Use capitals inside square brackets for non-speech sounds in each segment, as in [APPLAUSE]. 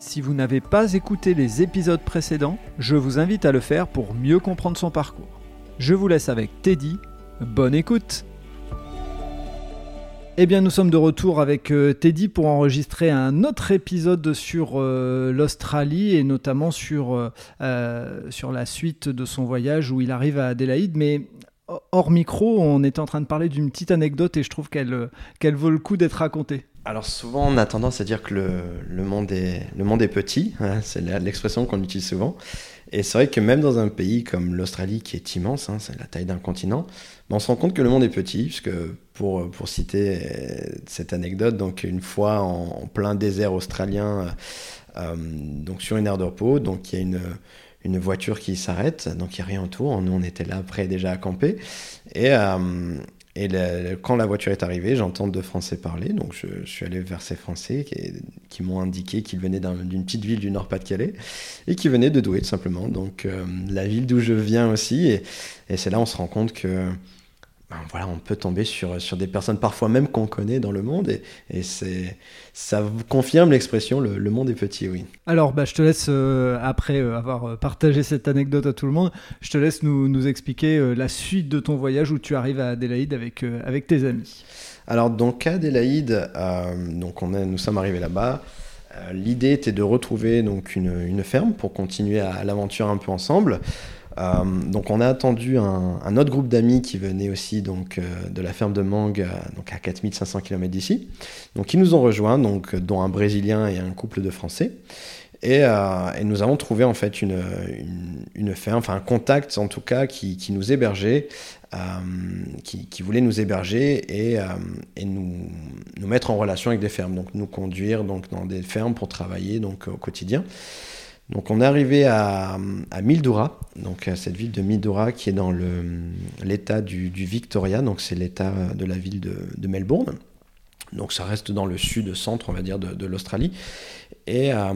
Si vous n'avez pas écouté les épisodes précédents, je vous invite à le faire pour mieux comprendre son parcours. Je vous laisse avec Teddy. Bonne écoute eh bien, nous sommes de retour avec euh, Teddy pour enregistrer un autre épisode sur euh, l'Australie et notamment sur, euh, sur la suite de son voyage où il arrive à Adélaïde. Mais hors micro, on était en train de parler d'une petite anecdote et je trouve qu'elle vaut le coup d'être racontée. Alors souvent, on a tendance à dire que le, monde, est, le monde est petit, hein, c'est l'expression qu'on utilise souvent. Et c'est vrai que même dans un pays comme l'Australie, qui est immense, hein, c'est la taille d'un continent, ben, on se rend compte que le monde est petit, puisque pour, pour citer euh, cette anecdote, donc une fois en, plein désert australien, euh, donc sur une aire de repos, donc il y a une, une voiture qui s'arrête, donc il n'y a rien autour, nous on était là près déjà à camper, et... Euh, et quand la voiture est arrivée, j'entends deux Français parler, donc je, suis allé vers ces Français qui, m'ont indiqué qu'ils venaient d'une petite ville du Nord-Pas-de-Calais et qui venaient de Douai tout simplement, donc euh, la ville d'où je viens aussi. Et, et c'est là on se rend compte que ben voilà, on peut tomber sur, sur des personnes parfois même qu'on connaît dans le monde et, et c'est, ça confirme l'expression le, monde est petit, oui. Alors, bah, je te laisse, euh, après euh, avoir euh, partagé cette anecdote à tout le monde, je te laisse nous, nous expliquer la suite de ton voyage où tu arrives à Adélaïde avec, avec tes amis. Alors, donc à Adélaïde, donc on nous sommes arrivés là-bas. L'idée était de retrouver donc une, une ferme pour continuer à l'aventure un peu ensemble. Euh, donc on a attendu un, autre groupe d'amis qui venait aussi donc euh, de la ferme de Mangue, donc à 4500 km d'ici. Donc ils nous ont rejoints, donc dont un Brésilien et un couple de Français. Et, euh, nous avons trouvé en fait une, ferme, enfin un contact en tout cas qui, nous hébergeait, qui, voulait nous héberger et, et nous, nous, mettre en relation avec des fermes, donc nous conduire donc dans des fermes pour travailler donc au quotidien. Donc on est arrivé à, à Mildura, donc cette ville de Mildura qui est dans l'état du, Victoria, donc c'est l'état de la ville de, Melbourne. Donc ça reste dans le sud-centre, on va dire, de, l'Australie. Et, euh,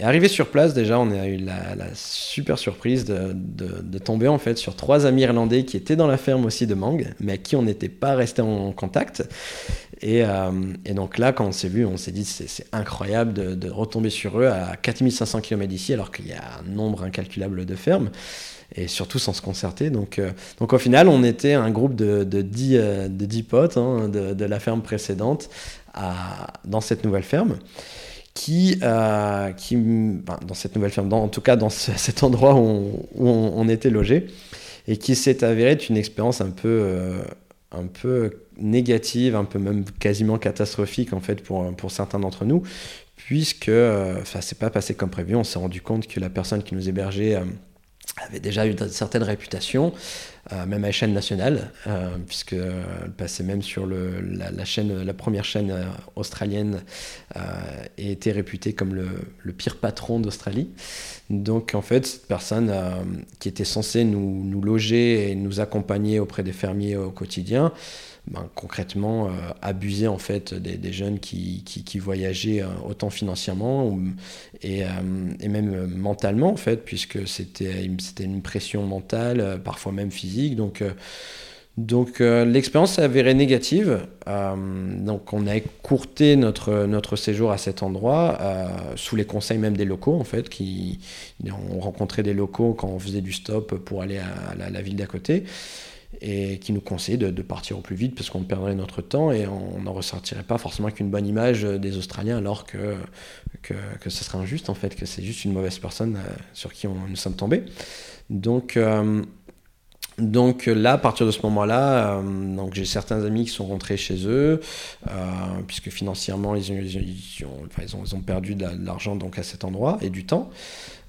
arrivé sur place, déjà, on a eu la, super surprise de, de, tomber en fait sur trois amis irlandais qui étaient dans la ferme aussi de Mang, mais à qui on n'était pas resté en contact. Euh, et, donc là, quand on s'est vu, on s'est dit c'est incroyable de, retomber sur eux à 4500 km d'ici, alors qu'il y a un nombre incalculable de fermes, et surtout sans se concerter. Donc, euh, donc au final, on était un groupe de, de, 10, euh, de 10 potes hein, de, la ferme précédente dans cette nouvelle ferme. Qui, qui dans cette nouvelle ferme, en tout cas dans [LAUGHS] cet endroit où on, on, était logé, et qui s'est avéré être une expérience un peu, un peu négative, un peu même quasiment catastrophique en fait pour, pour certains d'entre nous, puisque euh, enfin c'est pas passé comme prévu. On s'est rendu compte que la personne qui nous hébergeait euh, avait déjà une certaine réputation, même à l'échelle nationale, puisque elle passait même sur le, la, chaîne, la première chaîne australienne et était réputée comme le, le pire patron d'Australie. Donc en fait, cette personne qui était censée nous, nous, loger et nous accompagner auprès des fermiers au quotidien, ben, concrètement euh, abuser en fait des, jeunes qui, qui, voyageaient euh, autant financièrement et, euh, et, même mentalement en fait puisque c'était une pression mentale parfois même physique donc donc l'expérience s'est avérée négative. donc on a écourté notre, notre séjour à cet endroit sous les conseils même des locaux en fait qui on rencontrait des locaux quand on faisait du stop pour aller à, la, ville d'à côté et qui nous conseille de, partir au plus vite parce qu'on perdrait notre temps et on n'en ressortirait pas forcément qu'une bonne image des Australiens alors que, que, ce serait injuste en fait, que c'est juste une mauvaise personne euh, sur qui nous sommes tombés. Donc, euh, donc là, à partir de ce moment-là, euh, donc j'ai certains amis qui sont rentrés chez eux, puisque financièrement ils ont, ils, ont, ils, ont, perdu de l'argent donc à cet endroit et du temps.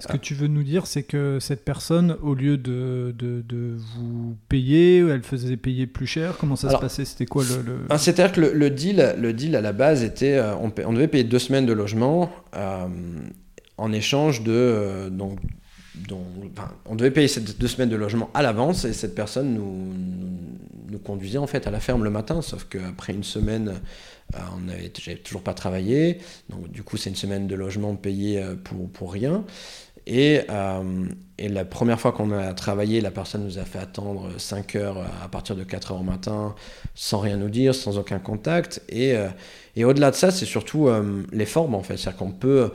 Ce que tu veux nous dire, c'est que cette personne, au lieu de, de, vous payer, elle faisait payer plus cher. Comment ça se passait? C'était quoi le, C'est-à-dire que le, deal, le deal à la base était, euh, on, devait payer deux semaines de logement euh, en échange de, on devait payer ces deux semaines de logement à l'avance et cette personne nous, nous, conduisait en fait à la ferme le matin, sauf qu'après une semaine, euh, on n'avait toujours pas travaillé, donc du coup c'est une semaine de logement payé euh, pour, pour rien. Et, euh, et, la première fois qu'on a travaillé, la personne nous a fait attendre 5 heures à partir de 4 heures au matin, sans rien nous dire, sans aucun contact. Et, et au-delà de ça, c'est surtout les formes en fait. C'est-à-dire qu'on peut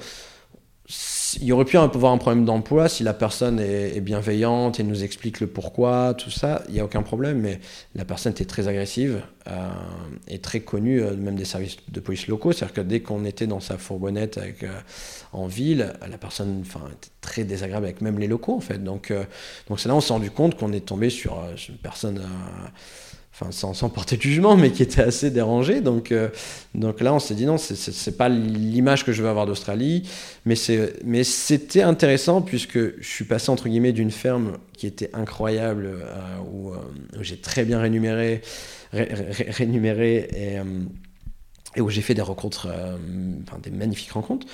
il y aurait pu avoir un problème d'emploi si la personne est, bienveillante et nous explique le pourquoi, tout ça, il n'y a aucun problème, mais la personne était très agressive euh, et très connue, euh, même des services de police locaux, c'est-à-dire que dès qu'on était dans sa fourgonnette avec, euh, en ville, la personne était très désagréable avec même les locaux en fait. Donc donc c'est là on s'est rendu compte qu'on est tombé sur, sur une personne sans, porter de jugement, mais qui était assez dérangé. Donc, euh, donc là, on s'est dit non, c'est pas l'image que je veux avoir d'Australie, mais c'était intéressant puisque je suis passé entre guillemets d'une ferme qui était incroyable, euh, où, euh, où j'ai très bien rémunéré, rémunéré et, et, où j'ai fait des rencontres, enfin, des magnifiques rencontres.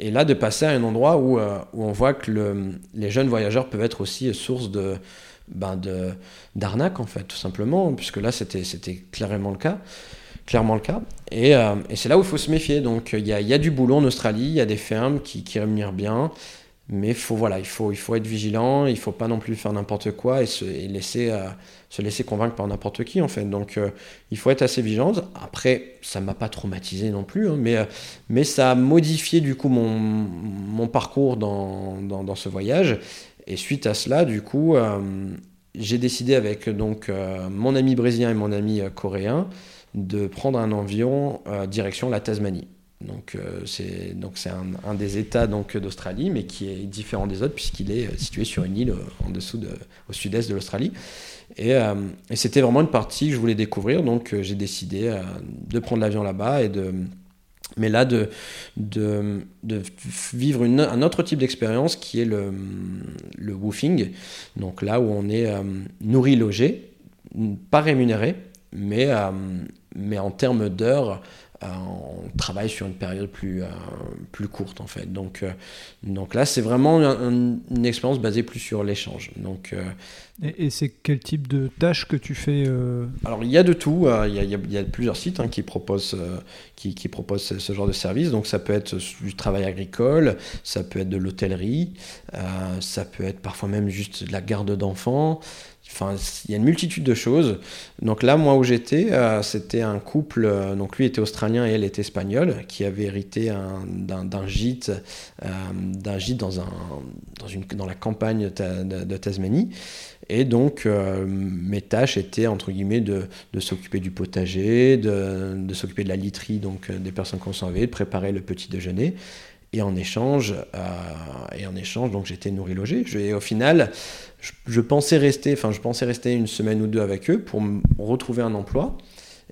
Et là, de passer à un endroit où, où on voit que le, les jeunes voyageurs peuvent être aussi source de ben de d'arnaque en fait tout simplement puisque là c'était c'était clairement le cas clairement le cas. Et, euh, et c'est là où il faut se méfier. Donc il y a, y a, du boulot en Australie il y a des fermes qui, qui rémunèrent bien mais faut voilà il faut il faut être vigilant il faut pas non plus faire n'importe quoi et se laisser euh, se laisser convaincre par n'importe qui en fait. Donc euh, il faut être assez vigilant. Après ça m'a pas traumatisé non plus hein, mais mais ça a modifié du coup mon, mon parcours dans, dans ce voyage et suite à cela, du coup, euh, j'ai décidé avec donc euh, mon ami brésilien et mon ami euh, coréen de prendre un avion direction la Tasmanie. Donc c'est donc c'est un, des États donc d'Australie, mais qui est différent des autres puisqu'il est situé sur une île en dessous de, au sud-est de l'Australie. Et, et c'était vraiment une partie que je voulais découvrir, donc j'ai décidé de prendre l'avion là-bas et de mais là de, de, de vivre un autre type d'expérience qui est le, le woofing, donc là où on est euh, nourri, logé, pas rémunéré, mais, euh, mais en termes d'heures, euh, on travaille sur une période plus, plus courte en fait. Donc, donc là, c'est vraiment une expérience basée plus sur l'échange. Donc, et, c'est quel type de tâches que tu fais Alors il y a de tout. Il y, a, il y a plusieurs sites hein, qui proposent qui, qui proposent ce, genre de service. Donc ça peut être du travail agricole, ça peut être de l'hôtellerie, euh, ça peut être parfois même juste de la garde d'enfants. Enfin, il y a une multitude de choses. Donc là, moi où j'étais, euh, c'était un couple, euh, donc lui était australien et elle était espagnole, qui avait hérité d'un gîte, gîte dans, un, dans, une, dans la campagne de Tasmanie. Et donc, euh, mes tâches étaient, entre guillemets, de, de s'occuper du potager, de, de s'occuper de la literie donc, euh, des personnes s'en de préparer le petit déjeuner. Et en échange, euh, et en échange donc j'étais nourri logé. Et au final, je, pensais rester, enfin je pensais rester une semaine ou deux avec eux pour retrouver un emploi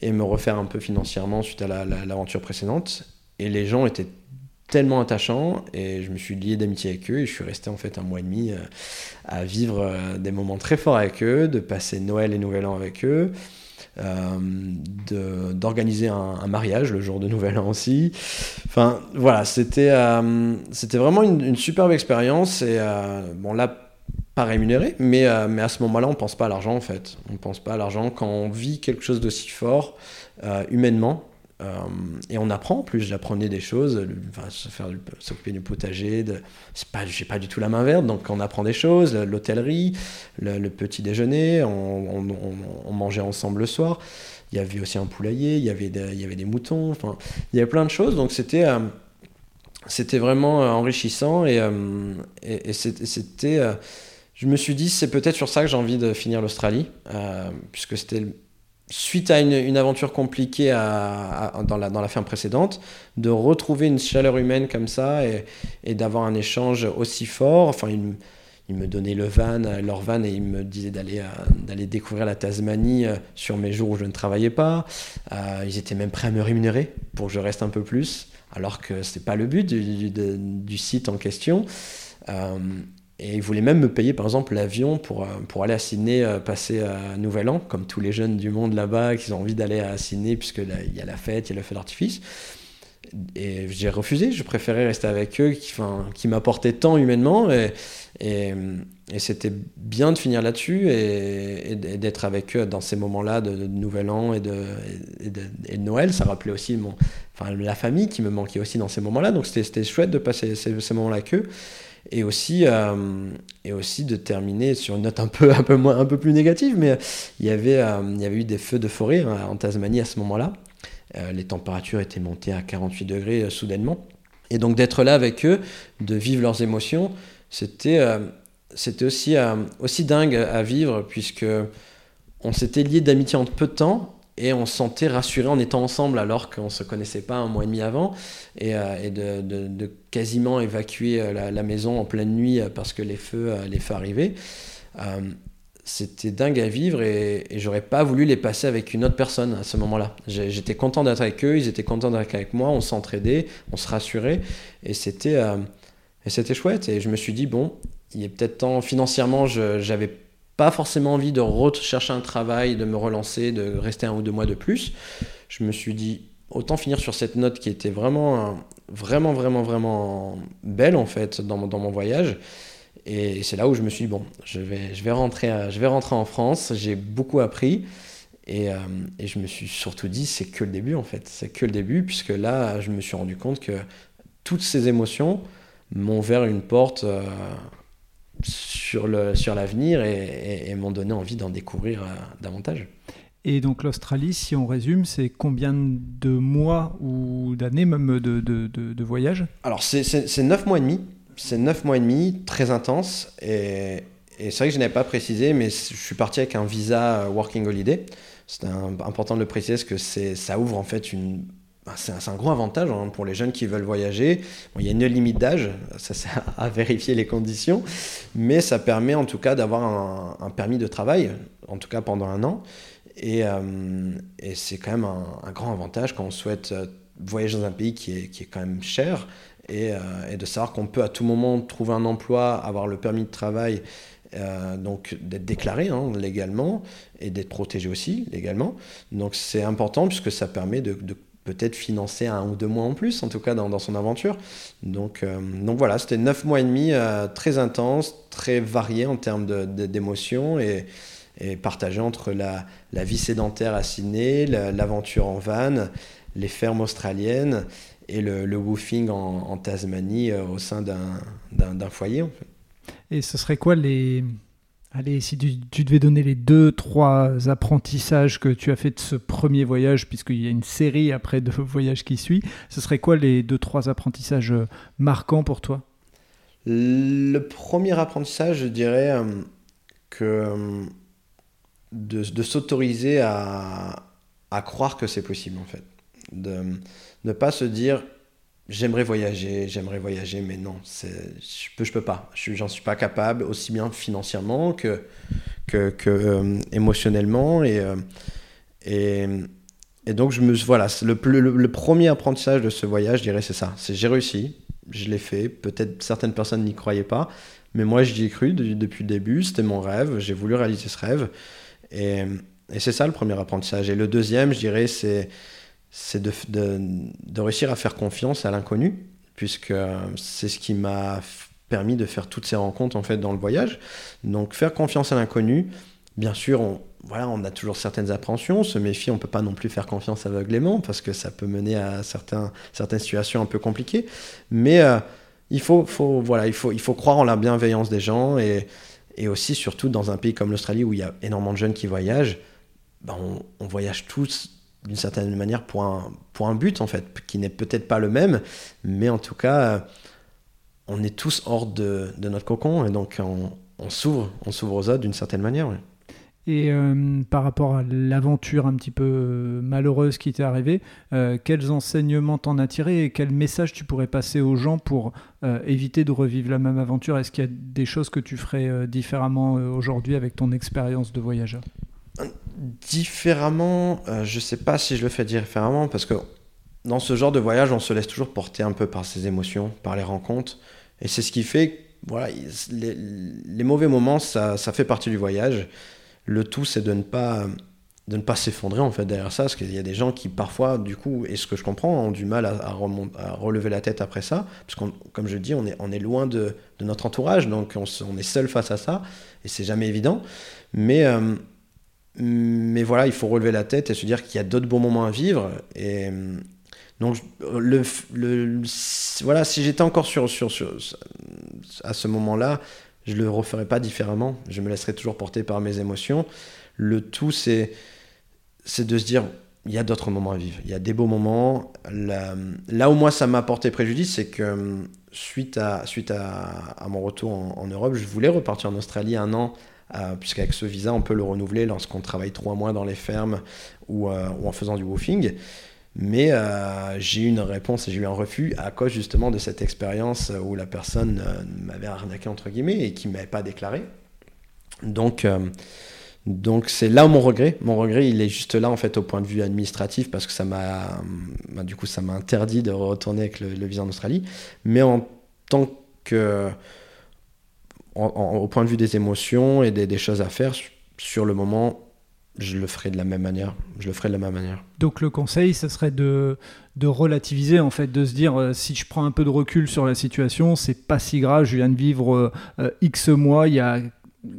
et me refaire un peu financièrement suite à l'aventure précédente. Et les gens étaient tellement attachant et je me suis lié d'amitié avec eux et je suis resté en fait un mois et demi euh, à vivre euh, des moments très forts avec eux, de passer Noël et Nouvel An avec eux, euh, d'organiser un, mariage le jour de Nouvel An aussi. Enfin voilà, c'était c'était vraiment une, superbe expérience et bon là pas rémunéré, mais, mais à ce moment-là on pense pas à l'argent en fait. On pense pas à l'argent quand on vit quelque chose d'aussi fort humainement euh, et on apprend, en plus j'apprenais des choses, enfin, s'occuper du potager, de, pas, j'ai pas du tout la main verte, donc on apprend des choses, l'hôtellerie, le, petit déjeuner, on, mangeait ensemble le soir, il y avait aussi un poulailler, il y avait il y avait des moutons, enfin, il y avait plein de choses, donc c'était, euh, c'était vraiment euh, enrichissant et, et, c'était, je me suis dit c'est peut-être sur ça que j'ai envie de finir l'Australie, puisque c'était suite à une, aventure compliquée dans, la, dans la ferme précédente, de retrouver une chaleur humaine comme ça et, d'avoir un échange aussi fort. Enfin, ils, me donnaient le van, leur van et ils me disaient d'aller, euh, d'aller découvrir la Tasmanie euh, sur mes jours où je ne travaillais pas. Euh, ils étaient même prêts à me rémunérer pour que je reste un peu plus, alors que ce n'est pas le but du, site en question. Et ils voulaient même me payer, par exemple, l'avion pour, euh, pour aller à Sydney euh, passer à Nouvel An, comme tous les jeunes du monde là-bas qui ont envie d'aller à Sydney, puisque il y a la fête, il y a le feu d'artifice. et j'ai refusé, je préférais rester avec eux qui, m'apportaient tant humainement. Et, c'était bien de finir là-dessus et, d'être avec eux dans ces moments-là de, Nouvel An et de, Noël. Ça rappelait aussi mon, enfin, la famille qui me manquait aussi dans ces moments-là. Donc c'était chouette de passer ces moments-là avec eux. Et aussi, euh, et aussi de terminer sur une note un peu, un peu, moins, un peu plus négative, mais il y, avait, euh, il y avait eu des feux de forêt hein, en Tasmanie à ce moment-là. Euh, les températures étaient montées à 48 degrés euh, soudainement. Et donc d'être là avec eux, de vivre leurs émotions, c'était euh, c'était aussi, aussi dingue à vivre puisque on s'était liés d'amitié en peu de temps et on se sentait rassuré en étant ensemble alors qu'on ne se connaissait pas un mois et demi avant et, et de, quasiment évacuer la, la, maison en pleine nuit parce que les feux, les feux arrivaient c'était dingue à vivre et, j'aurais pas voulu les passer avec une autre personne à ce moment-là. J'étais content d'être avec eux, ils étaient contents d'être avec moi, on s'entraidait, on se rassurait et c'était euh, chouette. Et je me suis dit bon, il est peut-être temps financièrement, j'avais pas forcément envie de rechercher un travail, de me relancer, de rester un ou deux mois de plus. Je me suis dit autant finir sur cette note qui était vraiment vraiment vraiment vraiment belle en fait dans, mon voyage et c'est là où je me suis dit, bon, je vais, je vais, rentrer, je vais rentrer en France, j'ai beaucoup appris. Et, euh, et, je me suis surtout dit, c'est que le début en fait. C'est que le début, puisque là, je me suis rendu compte que toutes ces émotions m'ont ouvert une porte euh, sur l'avenir sur et, et, m'ont donné envie d'en découvrir euh, davantage. Et donc l'Australie, si on résume, c'est combien de mois ou d'années même de, de, de, de voyage Alors c'est neuf mois et demi c'est neuf mois et demi, très intense. Et, c'est vrai que je n'avais pas précisé, mais je suis parti avec un visa euh, Working Holiday. C'est important de le préciser parce que ça ouvre en fait une. Ben, c'est un, gros avantage hein, pour les jeunes qui veulent voyager. il y a une limite d'âge, ça c'est à vérifier les conditions, mais ça permet en tout cas d'avoir un, permis de travail, en tout cas pendant un an. Et, euh, c'est quand même un, grand avantage quand on souhaite euh, voyager dans un pays qui est, qui est quand même cher euh, et, de savoir qu'on peut à tout moment trouver un emploi, avoir le permis de travail, donc d'être déclaré hein, légalement et d'être protégé aussi légalement. Donc c'est important puisque ça permet de, peut-être financer un ou deux mois en plus, en tout cas dans, son aventure. Donc, euh, donc voilà, c'était neuf mois et demi très intense, très varié en termes d'émotions et, et partagé entre la, la, vie sédentaire à Sydney, l'aventure en van, les fermes australiennes et le, woofing en, Tasmanie euh, au sein d'un foyer. En fait. Et ce serait quoi les... Allez, si tu, devais donner les deux, trois apprentissages que tu as fait de ce premier voyage, puisqu'il y a une série après de [LAUGHS] voyages qui suit, ce serait quoi les deux, trois apprentissages euh, marquants pour toi? Le premier apprentissage, je dirais euh, que de, de s'autoriser à, à, croire que c'est possible, en fait. De, ne pas se dire j'aimerais voyager, j'aimerais voyager, mais non, je peux, je peux pas. Je j'en suis pas capable, aussi bien financièrement que, que euh, émotionnellement. Et, euh, et, et, donc, je me, voilà, le, le, premier apprentissage de ce voyage, je dirais, c'est ça. C'est j'ai réussi, je l'ai fait. Peut-être certaines personnes n'y croyaient pas, mais moi, j'y ai cru depuis le début. C'était mon rêve, j'ai voulu réaliser ce rêve. Et, et c'est ça le premier apprentissage. Et le deuxième, je dirais, c'est c'est de, de, réussir à faire confiance à l'inconnu, puisque c'est ce qui m'a permis de faire toutes ces rencontres en fait dans le voyage. Donc faire confiance à l'inconnu, bien sûr, on, voilà, on a toujours certaines appréhensions, se méfie, on peut pas non plus faire confiance aveuglément parce que ça peut mener à certains, certaines situations un peu compliquées. Mais euh, il, faut, faut, voilà, il, faut, il faut croire en la bienveillance des gens et, et aussi, surtout dans un pays comme l'Australie où il y a énormément de jeunes qui voyagent, ben on voyage tous d'une certaine manière pour un, pour un but en fait, qui n'est peut-être pas le même, mais en tout cas, on est tous hors de, de notre cocon et donc on, s'ouvre, on s'ouvre aux autres d'une certaine manière. Et euh, par rapport à l'aventure un petit peu euh, malheureuse qui t'est arrivée, euh, quels enseignements t'en as tiré et quel message tu pourrais passer aux gens pour éviter de revivre la même aventure? Est-ce qu'il y a des choses que tu ferais différemment aujourd'hui avec ton expérience de voyageur? Différemment, euh, je sais pas si je le fais différemment parce que dans ce genre de voyage, on se laisse toujours porter un peu par ses émotions, par les rencontres. Et c'est ce qui fait, voilà, les, mauvais moments, ça, ça, fait partie du voyage. Le tout, c'est de ne pas de ne pas s'effondrer en fait derrière ça, parce qu'il y a des gens qui parfois, du coup, et ce que je comprends, ont du mal à, à, relever la tête après ça, parce qu'on, comme je dis, on est, on est loin de, de notre entourage, donc on, on, est seul face à ça, et c'est jamais évident. Mais, euh, mais voilà, il faut relever la tête et se dire qu'il y a d'autres bons moments à vivre. Et donc, le, voilà, si j'étais encore sur, sur, sur, à ce moment-là, je le referais pas différemment. Je me laisserais toujours porter par mes émotions. Le tout, c'est c'est de se dire, il y a d'autres moments à vivre. Il y a des beaux moments. Là, où moi, ça m'a porté préjudice, c'est que suite à, suite à, mon retour en, Europe, je voulais repartir en Australie un an, euh, puisqu'avec ce visa, on peut le renouveler lorsqu'on travaille trois mois dans les fermes ou, euh, en faisant du woofing. Mais euh, j'ai eu une réponse j'ai eu un refus à cause justement de cette expérience où la personne m'avait arnaqué entre guillemets et qui ne m'avait pas déclaré. Donc, donc c'est là mon regret, mon regret, il est juste là en fait au point de vue administratif parce que ça m'a, bah, du coup, ça m'a interdit de retourner avec le, visa en Australie. Mais en tant que, au point de vue des émotions et des, choses à faire, sur le moment, je le ferai de la même manière. Je le ferai de la même manière. Donc le conseil, ce serait de, relativiser, en fait, de se dire euh, si je prends un peu de recul sur la situation, c'est pas si grave. Je viens de vivre euh, X mois, il y a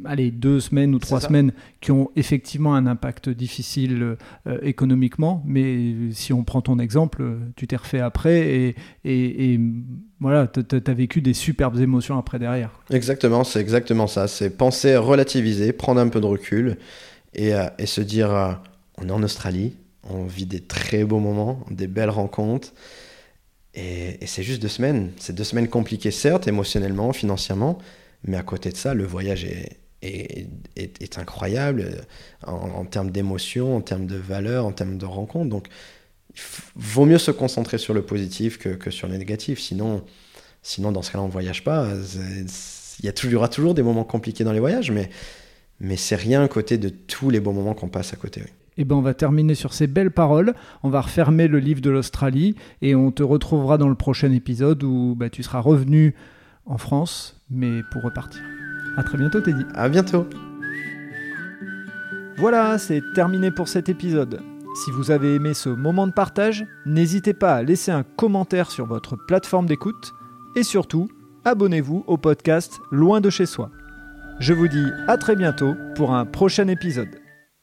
allez, deux semaines ou trois semaines qui ont effectivement un impact difficile euh, économiquement, mais si on prend ton exemple, tu t'es refait après et, et, voilà, tu as vécu des superbes émotions après derrière. Exactement, c'est exactement ça. C'est penser, relativiser, prendre un peu de recul et, euh, et se dire euh, on est en Australie, on vit des très beaux moments, des belles rencontres. Et, et c'est juste deux semaines. C'est deux semaines compliquées, certes, émotionnellement, financièrement, mais à côté de ça, le voyage est, est, est, incroyable euh, en, termes d'émotion, en termes de valeur, en termes de rencontres. Donc, il vaut mieux se concentrer sur le positif que, que sur le négatif. Sinon, sinon dans ce cas-là, on ne voyage pas. Il y, y aura toujours des moments compliqués dans les voyages, mais, mais c'est rien à côté de tous les bons moments qu'on passe à côté. Eh ben on va terminer sur ces belles paroles. On va refermer le livre de l'Australie et on te retrouvera dans le prochain épisode où bah, tu seras revenu en France, mais pour repartir. A très bientôt, Teddy. À bientôt. Voilà, c'est terminé pour cet épisode. Si vous avez aimé ce moment de partage, n'hésitez pas à laisser un commentaire sur votre plateforme d'écoute et surtout, abonnez-vous au podcast Loin de chez soi. Je vous dis à très bientôt pour un prochain épisode.